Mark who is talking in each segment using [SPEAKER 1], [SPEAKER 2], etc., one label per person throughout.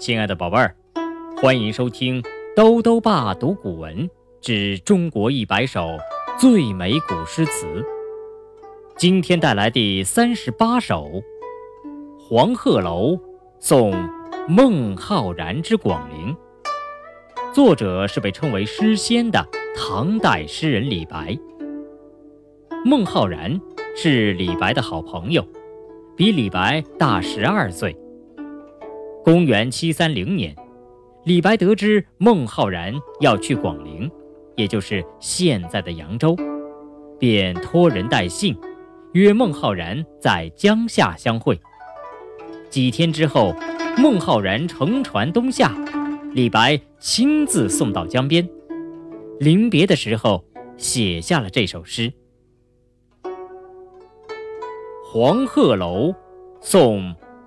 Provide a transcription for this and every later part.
[SPEAKER 1] 亲爱的宝贝儿，欢迎收听兜兜爸读古文之中国一百首最美古诗词。今天带来第三十八首《黄鹤楼送孟浩然之广陵》，作者是被称为诗仙的唐代诗人李白。孟浩然是李白的好朋友，比李白大十二岁。公元七三零年，李白得知孟浩然要去广陵，也就是现在的扬州，便托人带信，约孟浩然在江夏相会。几天之后，孟浩然乘船东下，李白亲自送到江边。临别的时候，写下了这首诗：《黄鹤楼送》。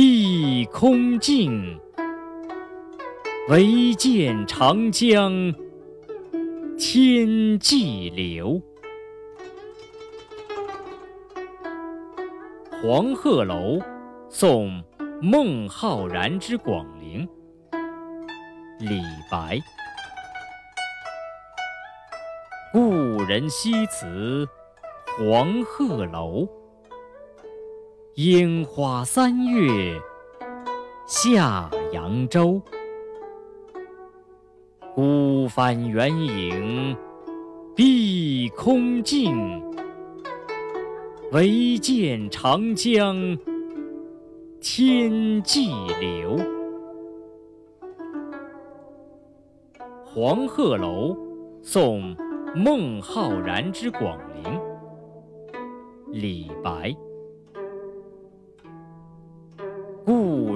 [SPEAKER 1] 碧空尽，唯见长江天际流。黄鹤楼送孟浩然之广陵。李白。故人西辞黄鹤楼。烟花三月下扬州，孤帆远影碧空尽，唯见长江天际流。黄鹤楼送孟浩然之广陵。李白。